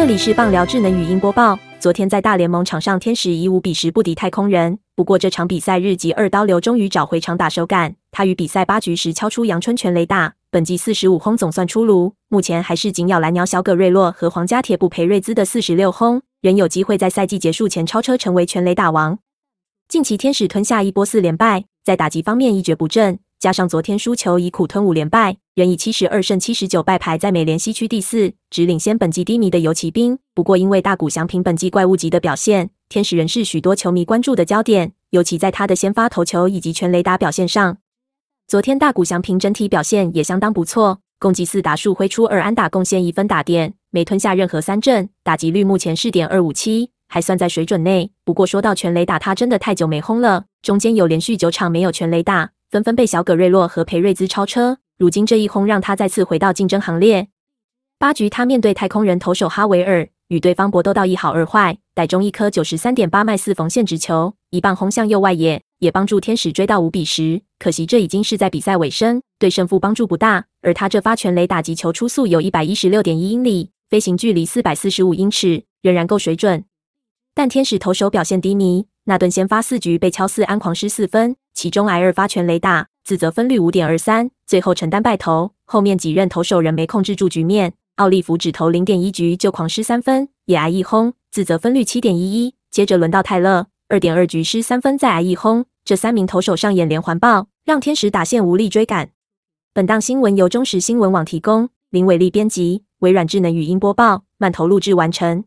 这里是棒聊智能语音播报。昨天在大联盟场上，天使以五比十不敌太空人。不过这场比赛日籍二刀流终于找回长打手感，他于比赛八局时敲出阳春全垒打，本季四十五轰总算出炉。目前还是紧咬蓝鸟小葛瑞洛和皇家铁布培瑞兹的四十六轰，仍有机会在赛季结束前超车成为全垒打王。近期天使吞下一波四连败，在打击方面一蹶不振。加上昨天输球，以苦吞五连败，仍以七十二胜七十九败排在美联西区第四，只领先本季低迷的游骑兵。不过，因为大谷翔平本季怪物级的表现，天使仍是许多球迷关注的焦点，尤其在他的先发投球以及全垒打表现上。昨天大谷翔平整体表现也相当不错，共计四打数挥出二安打，贡献一分打点，没吞下任何三振，打击率目前是点二五七，还算在水准内。不过说到全垒打，他真的太久没轰了，中间有连续九场没有全垒打。纷纷被小葛瑞洛和裴瑞兹超车，如今这一轰让他再次回到竞争行列。八局他面对太空人投手哈维尔，与对方搏斗到一好二坏，逮中一颗九十三点八迈四缝线直球，一棒轰向右外野，也帮助天使追到五比十。可惜这已经是在比赛尾声，对胜负帮助不大。而他这发全垒打击球出速有一百一十六点一英里，飞行距离四百四十五英尺，仍然够水准。但天使投手表现低迷，那顿先发四局被敲四安狂失四分。其中挨二发全雷打，自责分率五点二三，最后承担败投。后面几任投手仍没控制住局面，奥利弗只投零点一局就狂失三分，也挨一轰，自责分率七点一一。接着轮到泰勒，二点二局失三分，再挨一轰，这三名投手上演连环爆，让天使打线无力追赶。本档新闻由中时新闻网提供，林伟利编辑，微软智能语音播报，慢投录制完成。